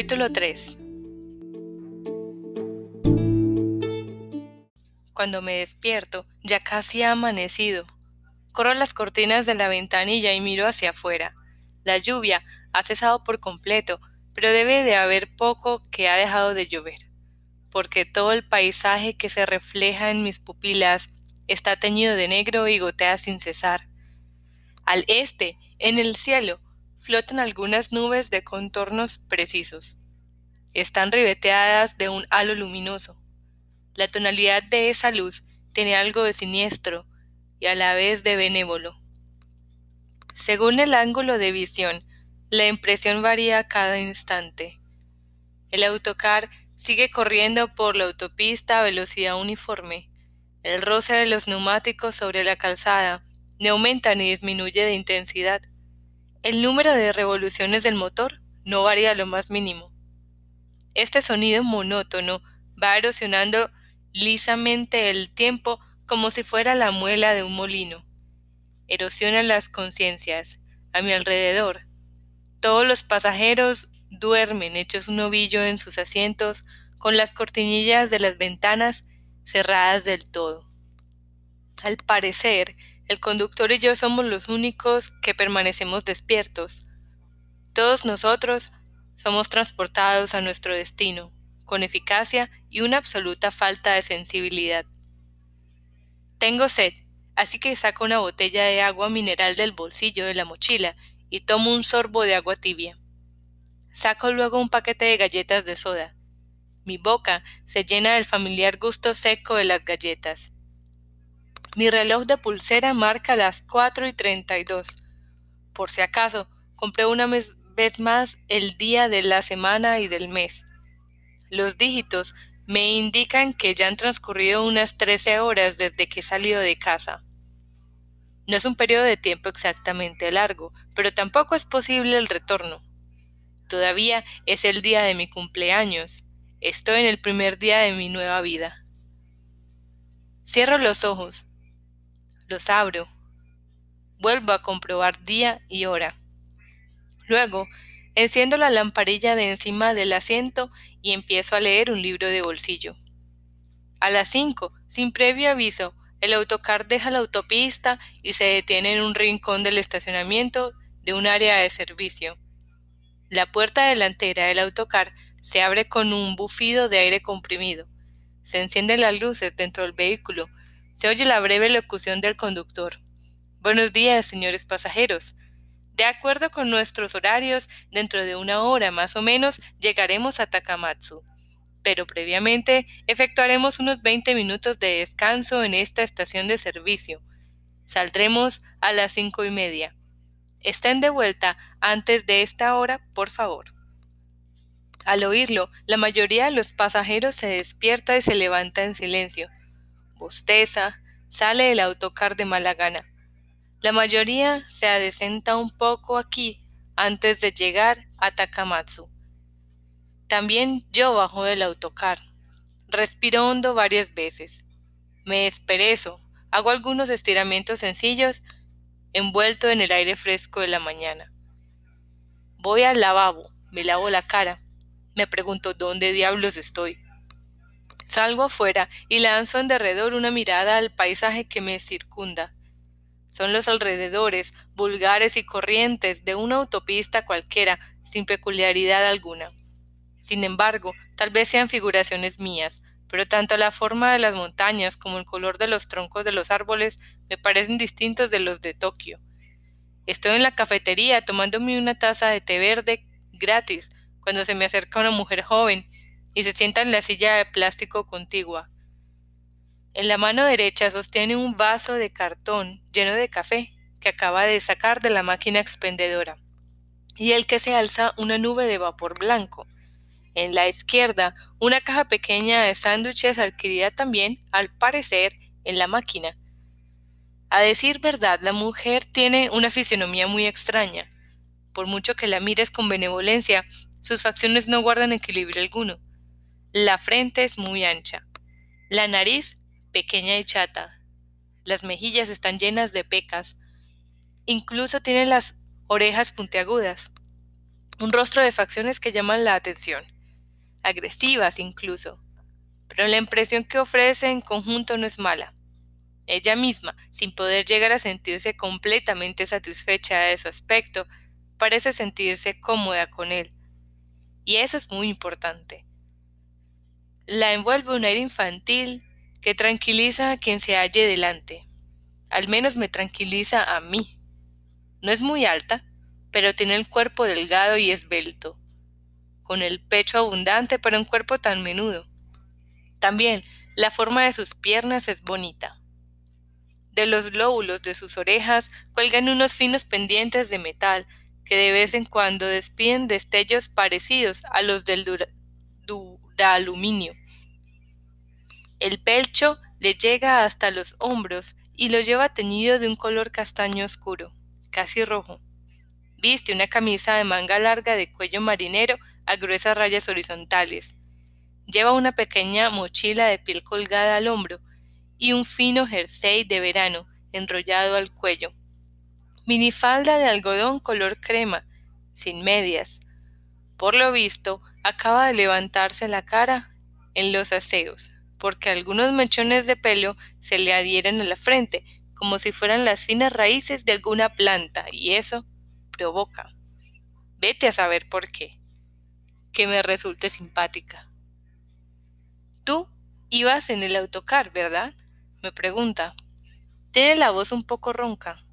Capítulo 3 Cuando me despierto, ya casi ha amanecido. Corro las cortinas de la ventanilla y miro hacia afuera. La lluvia ha cesado por completo, pero debe de haber poco que ha dejado de llover, porque todo el paisaje que se refleja en mis pupilas está teñido de negro y gotea sin cesar. Al este, en el cielo, flotan algunas nubes de contornos precisos. Están ribeteadas de un halo luminoso. La tonalidad de esa luz tiene algo de siniestro y a la vez de benévolo. Según el ángulo de visión, la impresión varía cada instante. El autocar sigue corriendo por la autopista a velocidad uniforme. El roce de los neumáticos sobre la calzada no aumenta ni disminuye de intensidad. El número de revoluciones del motor no varía lo más mínimo. Este sonido monótono va erosionando lisamente el tiempo como si fuera la muela de un molino. Erosiona las conciencias. A mi alrededor. Todos los pasajeros duermen hechos un ovillo en sus asientos, con las cortinillas de las ventanas cerradas del todo. Al parecer, el conductor y yo somos los únicos que permanecemos despiertos. Todos nosotros somos transportados a nuestro destino, con eficacia y una absoluta falta de sensibilidad. Tengo sed, así que saco una botella de agua mineral del bolsillo de la mochila y tomo un sorbo de agua tibia. Saco luego un paquete de galletas de soda. Mi boca se llena del familiar gusto seco de las galletas. Mi reloj de pulsera marca las cuatro y treinta y dos. Por si acaso, compré una vez más el día de la semana y del mes. Los dígitos me indican que ya han transcurrido unas trece horas desde que he salido de casa. No es un periodo de tiempo exactamente largo, pero tampoco es posible el retorno. Todavía es el día de mi cumpleaños. Estoy en el primer día de mi nueva vida. Cierro los ojos los abro. Vuelvo a comprobar día y hora. Luego, enciendo la lamparilla de encima del asiento y empiezo a leer un libro de bolsillo. A las cinco, sin previo aviso, el autocar deja la autopista y se detiene en un rincón del estacionamiento de un área de servicio. La puerta delantera del autocar se abre con un bufido de aire comprimido. Se encienden las luces dentro del vehículo se oye la breve locución del conductor. Buenos días, señores pasajeros. De acuerdo con nuestros horarios, dentro de una hora más o menos llegaremos a Takamatsu. Pero previamente efectuaremos unos 20 minutos de descanso en esta estación de servicio. Saldremos a las cinco y media. Estén de vuelta antes de esta hora, por favor. Al oírlo, la mayoría de los pasajeros se despierta y se levanta en silencio bosteza, sale del autocar de mala gana. La mayoría se adecenta un poco aquí antes de llegar a Takamatsu. También yo bajo del autocar. Respiro hondo varias veces. Me desperezo, hago algunos estiramientos sencillos, envuelto en el aire fresco de la mañana. Voy al lavabo, me lavo la cara, me pregunto dónde diablos estoy. Salgo afuera y lanzo en derredor una mirada al paisaje que me circunda. Son los alrededores, vulgares y corrientes de una autopista cualquiera, sin peculiaridad alguna. Sin embargo, tal vez sean figuraciones mías, pero tanto la forma de las montañas como el color de los troncos de los árboles me parecen distintos de los de Tokio. Estoy en la cafetería tomándome una taza de té verde gratis cuando se me acerca una mujer joven y se sienta en la silla de plástico contigua. En la mano derecha sostiene un vaso de cartón lleno de café que acaba de sacar de la máquina expendedora, y el que se alza una nube de vapor blanco. En la izquierda, una caja pequeña de sándwiches adquirida también, al parecer, en la máquina. A decir verdad, la mujer tiene una fisionomía muy extraña. Por mucho que la mires con benevolencia, sus facciones no guardan equilibrio alguno. La frente es muy ancha. La nariz pequeña y chata. Las mejillas están llenas de pecas. Incluso tiene las orejas puntiagudas. Un rostro de facciones que llaman la atención, agresivas incluso. Pero la impresión que ofrece en conjunto no es mala. Ella misma, sin poder llegar a sentirse completamente satisfecha de su aspecto, parece sentirse cómoda con él. Y eso es muy importante. La envuelve un aire infantil que tranquiliza a quien se halle delante. Al menos me tranquiliza a mí. No es muy alta, pero tiene el cuerpo delgado y esbelto, con el pecho abundante para un cuerpo tan menudo. También la forma de sus piernas es bonita. De los lóbulos de sus orejas cuelgan unos finos pendientes de metal que de vez en cuando despiden destellos parecidos a los del duraluminio. El pecho le llega hasta los hombros y lo lleva teñido de un color castaño oscuro, casi rojo. Viste una camisa de manga larga de cuello marinero a gruesas rayas horizontales. Lleva una pequeña mochila de piel colgada al hombro y un fino jersey de verano enrollado al cuello. Minifalda de algodón color crema, sin medias. Por lo visto, acaba de levantarse la cara en los aseos porque algunos mechones de pelo se le adhieren a la frente, como si fueran las finas raíces de alguna planta, y eso provoca. Vete a saber por qué. Que me resulte simpática. Tú ibas en el autocar, ¿verdad? me pregunta. Tiene la voz un poco ronca.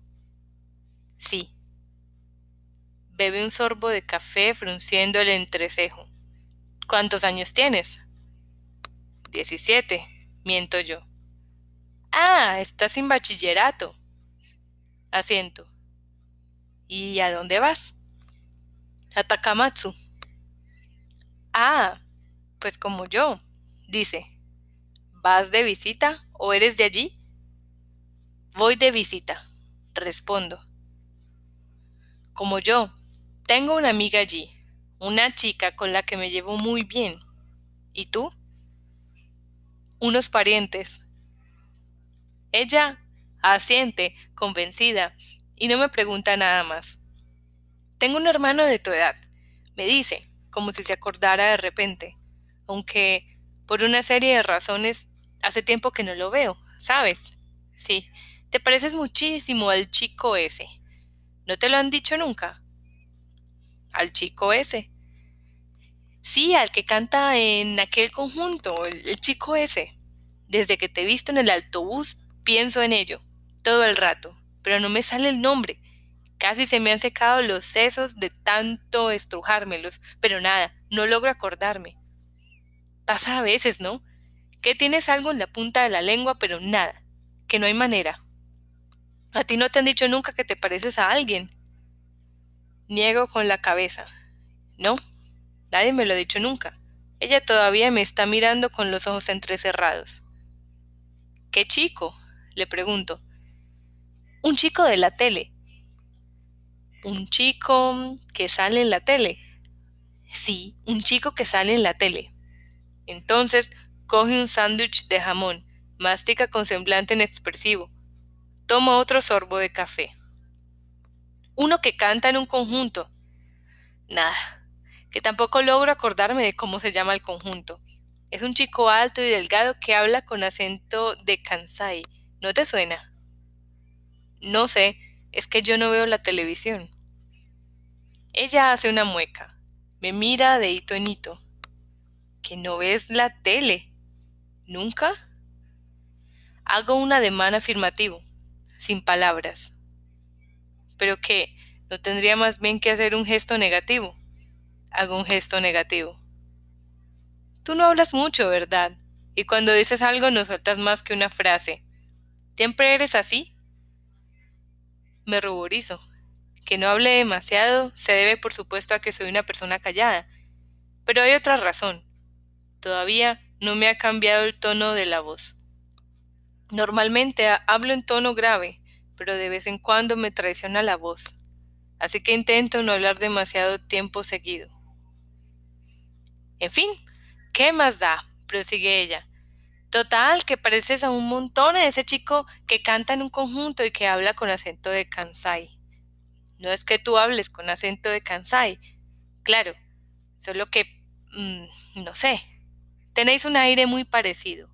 Sí. Bebe un sorbo de café frunciendo el entrecejo. ¿Cuántos años tienes? Diecisiete, miento yo. Ah, estás sin bachillerato. Asiento. ¿Y a dónde vas? A Takamatsu. Ah, pues como yo, dice. ¿Vas de visita o eres de allí? Voy de visita, respondo. Como yo, tengo una amiga allí, una chica con la que me llevo muy bien. ¿Y tú? Unos parientes. Ella asiente, convencida, y no me pregunta nada más. Tengo un hermano de tu edad, me dice, como si se acordara de repente, aunque por una serie de razones hace tiempo que no lo veo, ¿sabes? Sí, te pareces muchísimo al chico ese. ¿No te lo han dicho nunca? Al chico ese. Sí, al que canta en aquel conjunto, el, chico ese. Desde que te he visto en el autobús, pienso en ello, todo el rato, pero no me sale el nombre. Casi se me han secado los sesos de tanto estrujármelos, pero nada, no logro acordarme. Pasa a veces, ¿no? Que tienes algo en la punta de la lengua, pero nada, que no hay manera. A ti no te han dicho nunca que te pareces a alguien. Niego con la cabeza. No, Nadie me lo ha dicho nunca. Ella todavía me está mirando con los ojos entrecerrados. ¿Qué chico? le pregunto. Un chico de la tele. ¿Un chico que sale en la tele? Sí, un chico que sale en la tele. Entonces coge un sándwich de jamón, mastica con semblante inexpresivo, toma otro sorbo de café. Uno que canta en un conjunto. Nada, que tampoco logro acordarme de cómo se llama el conjunto. Es un chico alto y delgado que habla con acento de Kansai. ¿No te suena? No sé, es que yo no veo la televisión. Ella hace una mueca, me mira de hito en hito. ¿Que no ves la tele? ¿Nunca? Hago un ademán afirmativo, sin palabras. ¿Pero qué? ¿No tendría más bien que hacer un gesto negativo? Hago un gesto negativo. Tú no hablas mucho, ¿verdad? Y cuando dices algo no sueltas más que una frase. ¿Siempre eres así? Me ruborizo. Que no hable demasiado se debe por supuesto a que soy una persona callada. Pero hay otra razón. Todavía no me ha cambiado el tono de la voz. Normalmente hablo en tono grave, pero de vez en cuando me traiciona la voz. Así que intento no hablar demasiado tiempo seguido. En fin, ¿qué más da? prosigue ella. Total, que pareces a un montón de ese chico que canta en un conjunto y que habla con acento de Kansai. No es que tú hables con acento de Kansai. Claro, solo que, mm, no sé, tenéis un aire muy parecido.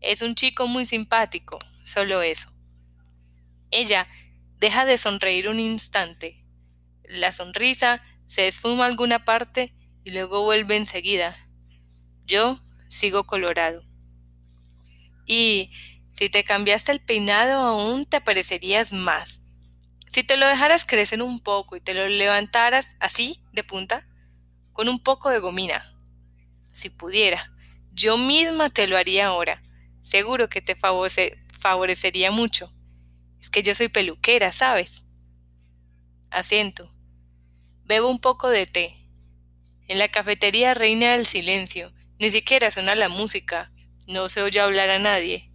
Es un chico muy simpático, solo eso. Ella deja de sonreír un instante. La sonrisa se esfuma a alguna parte y luego vuelve enseguida. Yo sigo colorado. Y si te cambiaste el peinado aún te parecerías más. Si te lo dejaras crecer un poco y te lo levantaras así, de punta, con un poco de gomina. Si pudiera, yo misma te lo haría ahora. Seguro que te favorecería mucho. Es que yo soy peluquera, ¿sabes? Asiento. Bebo un poco de té. En la cafetería reina el silencio. Ni siquiera suena la música. No se oye hablar a nadie.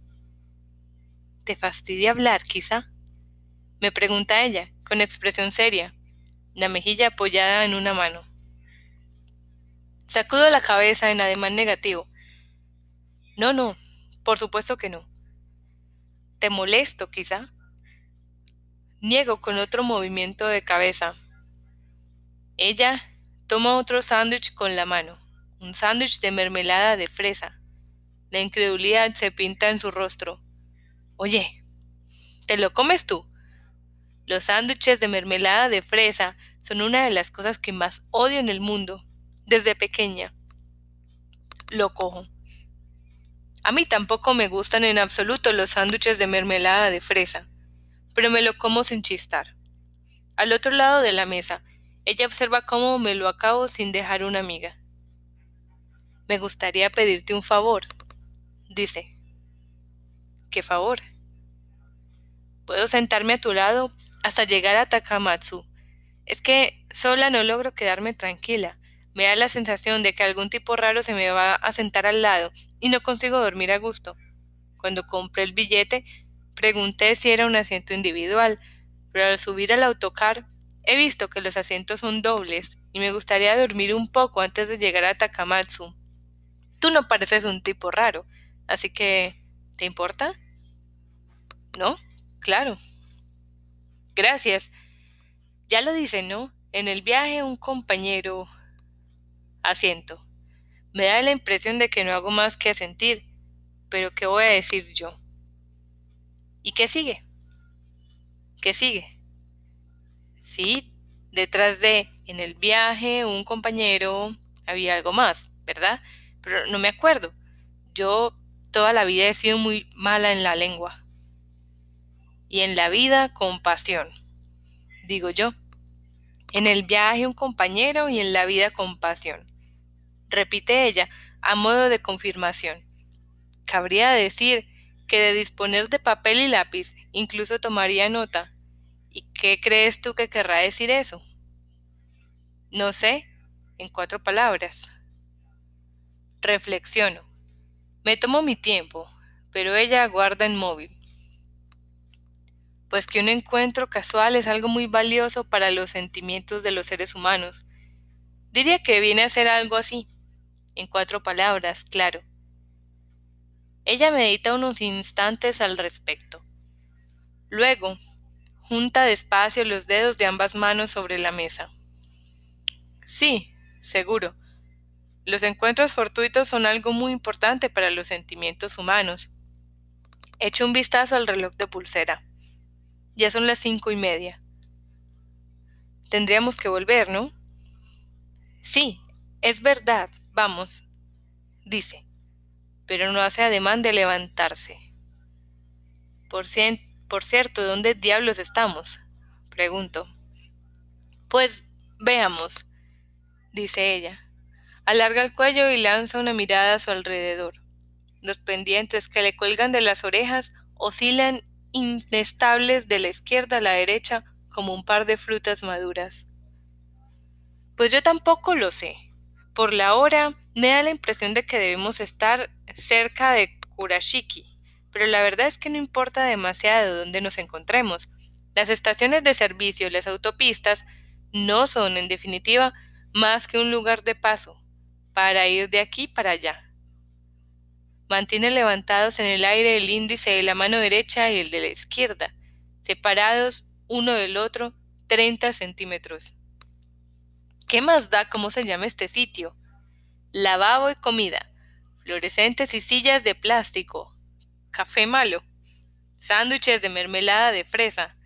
¿Te fastidia hablar, quizá? Me pregunta ella, con expresión seria, la mejilla apoyada en una mano. Sacudo la cabeza en ademán negativo. No, no, por supuesto que no. ¿Te molesto, quizá? Niego con otro movimiento de cabeza. Ella toma otro sándwich con la mano, un sándwich de mermelada de fresa. La incredulidad se pinta en su rostro. Oye, ¿te lo comes tú? Los sándwiches de mermelada de fresa son una de las cosas que más odio en el mundo, desde pequeña. Lo cojo. A mí tampoco me gustan en absoluto los sándwiches de mermelada de fresa, pero me lo como sin chistar. Al otro lado de la mesa, ella observa cómo me lo acabo sin dejar una amiga. Me gustaría pedirte un favor, dice. ¿Qué favor? Puedo sentarme a tu lado hasta llegar a Takamatsu. Es que sola no logro quedarme tranquila. Me da la sensación de que algún tipo raro se me va a sentar al lado y no consigo dormir a gusto. Cuando compré el billete, pregunté si era un asiento individual, pero al subir al autocar he visto que los asientos son dobles y me gustaría dormir un poco antes de llegar a Takamatsu. Tú no pareces un tipo raro, así que ¿te importa? ¿No? Claro. Gracias. Ya lo dice, ¿no? En el viaje un compañero... Asiento. Me da la impresión de que no hago más que asentir. Pero ¿qué voy a decir yo? ¿Y qué sigue? ¿Qué sigue? Sí, detrás de en el viaje un compañero había algo más, ¿verdad? Pero no me acuerdo. Yo toda la vida he sido muy mala en la lengua y en la vida compasión, digo yo. En el viaje un compañero y en la vida compasión. Repite ella, a modo de confirmación. Cabría decir que de disponer de papel y lápiz incluso tomaría nota. ¿Y qué crees tú que querrá decir eso? No sé, en cuatro palabras. Reflexiono. Me tomo mi tiempo, pero ella guarda en móvil pues que un encuentro casual es algo muy valioso para los sentimientos de los seres humanos. Diría que viene a ser algo así, en cuatro palabras, claro. Ella medita unos instantes al respecto. Luego, junta despacio los dedos de ambas manos sobre la mesa. Sí, seguro. Los encuentros fortuitos son algo muy importante para los sentimientos humanos. Echo un vistazo al reloj de pulsera. Ya son las cinco y media. Tendríamos que volver, ¿no? Sí, es verdad, vamos, dice, pero no hace ademán de levantarse. Por, por cierto, ¿dónde diablos estamos? Pregunto. Pues veamos, dice ella. Alarga el cuello y lanza una mirada a su alrededor. Los pendientes que le cuelgan de las orejas oscilan inestables de la izquierda a la derecha como un par de frutas maduras. Pues yo tampoco lo sé. Por la hora me da la impresión de que debemos estar cerca de Kurashiki, pero la verdad es que no importa demasiado dónde nos encontremos. Las estaciones de servicio y las autopistas no son, en definitiva, más que un lugar de paso, para ir de aquí para allá. Mantiene levantados en el aire el índice de la mano derecha y el de la izquierda, separados uno del otro 30 centímetros. ¿Qué más da cómo se llama este sitio? Lavabo y comida, fluorescentes y sillas de plástico, café malo, sándwiches de mermelada de fresa.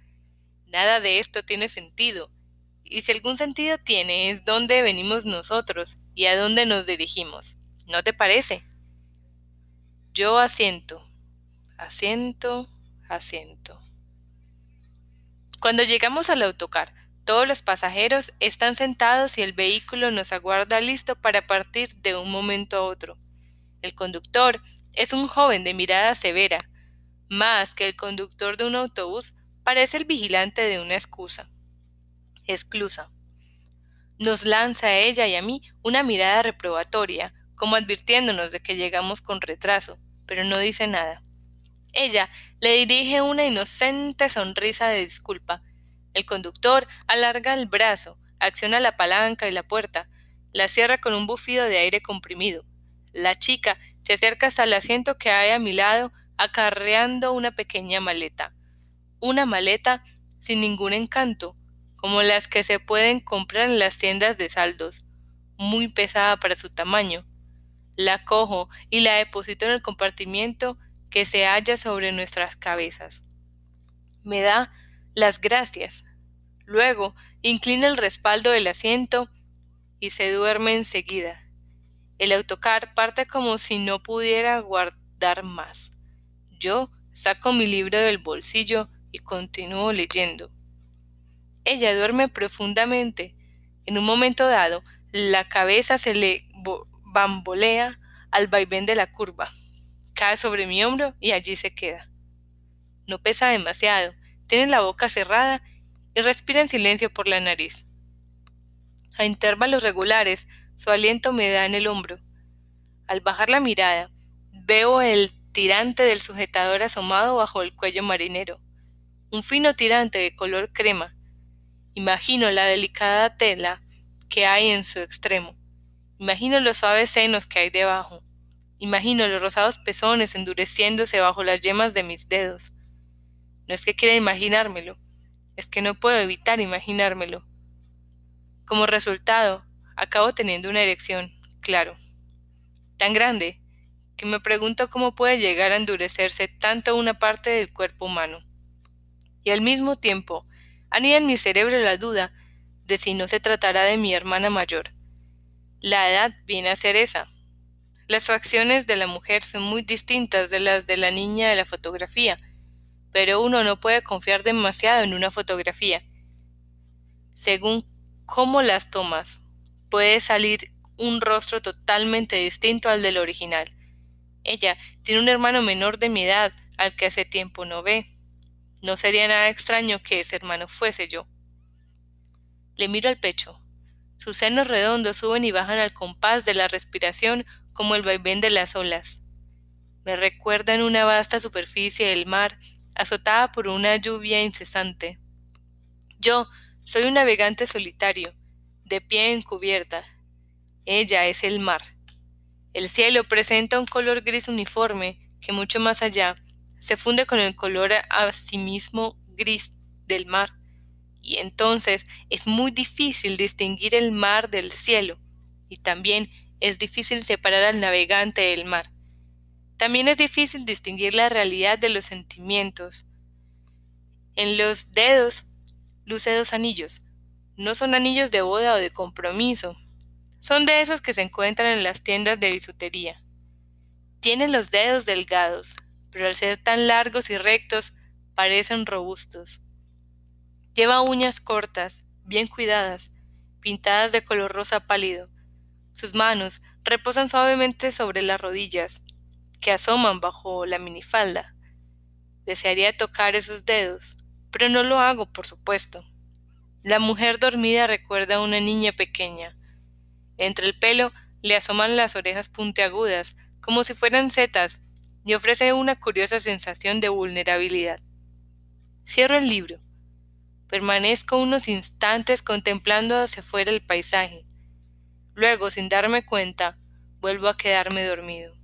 Nada de esto tiene sentido. Y si algún sentido tiene es dónde venimos nosotros y a dónde nos dirigimos. ¿No te parece? Yo asiento, asiento, asiento. Cuando llegamos al autocar, todos los pasajeros están sentados y el vehículo nos aguarda listo para partir de un momento a otro. El conductor es un joven de mirada severa, más que el conductor de un autobús parece el vigilante de una excusa. Exclusa. Nos lanza a ella y a mí una mirada reprobatoria, como advirtiéndonos de que llegamos con retraso, pero no dice nada. Ella le dirige una inocente sonrisa de disculpa. El conductor alarga el brazo, acciona la palanca y la puerta, la cierra con un bufido de aire comprimido. La chica se acerca hasta el asiento que hay a mi lado, acarreando una pequeña maleta. Una maleta sin ningún encanto, como las que se pueden comprar en las tiendas de saldos, muy pesada para su tamaño. La cojo y la deposito en el compartimiento que se halla sobre nuestras cabezas. Me da las gracias. Luego inclina el respaldo del asiento y se duerme enseguida. El autocar parte como si no pudiera guardar más. Yo saco mi libro del bolsillo y continúo leyendo. Ella duerme profundamente. En un momento dado, la cabeza se le bambolea al vaivén de la curva cae sobre mi hombro y allí se queda. No pesa demasiado, tiene la boca cerrada y respira en silencio por la nariz. A intervalos regulares, su aliento me da en el hombro. Al bajar la mirada, veo el tirante del sujetador asomado bajo el cuello marinero, un fino tirante de color crema. Imagino la delicada tela que hay en su extremo. Imagino los suaves senos que hay debajo. Imagino los rosados pezones endureciéndose bajo las yemas de mis dedos. No es que quiera imaginármelo, es que no puedo evitar imaginármelo. Como resultado, acabo teniendo una erección, claro, tan grande que me pregunto cómo puede llegar a endurecerse tanto una parte del cuerpo humano. Y al mismo tiempo, anida en mi cerebro la duda de si no se tratará de mi hermana mayor. La edad viene a ser esa, las facciones de la mujer son muy distintas de las de la niña de la fotografía, pero uno no puede confiar demasiado en una fotografía. Según cómo las tomas, puede salir un rostro totalmente distinto al del original. Ella tiene un hermano menor de mi edad al que hace tiempo no ve. No sería nada extraño que ese hermano fuese yo. Le miro al pecho. Sus senos redondos suben y bajan al compás de la respiración como el vaivén de las olas. Me recuerdan una vasta superficie del mar azotada por una lluvia incesante. Yo soy un navegante solitario, de pie en cubierta. Ella es el mar. El cielo presenta un color gris uniforme que mucho más allá se funde con el color a sí mismo gris del mar, y entonces es muy difícil distinguir el mar del cielo, y también es difícil separar al navegante del mar. También es difícil distinguir la realidad de los sentimientos. En los dedos luce dos anillos. No son anillos de boda o de compromiso. Son de esos que se encuentran en las tiendas de bisutería. Tiene los dedos delgados, pero al ser tan largos y rectos parecen robustos. Lleva uñas cortas, bien cuidadas, pintadas de color rosa pálido, sus manos reposan suavemente sobre las rodillas, que asoman bajo la minifalda. Desearía tocar esos dedos, pero no lo hago, por supuesto. La mujer dormida recuerda a una niña pequeña. Entre el pelo le asoman las orejas puntiagudas, como si fueran setas, y ofrece una curiosa sensación de vulnerabilidad. Cierro el libro. Permanezco unos instantes contemplando hacia afuera el paisaje. Luego, sin darme cuenta, vuelvo a quedarme dormido.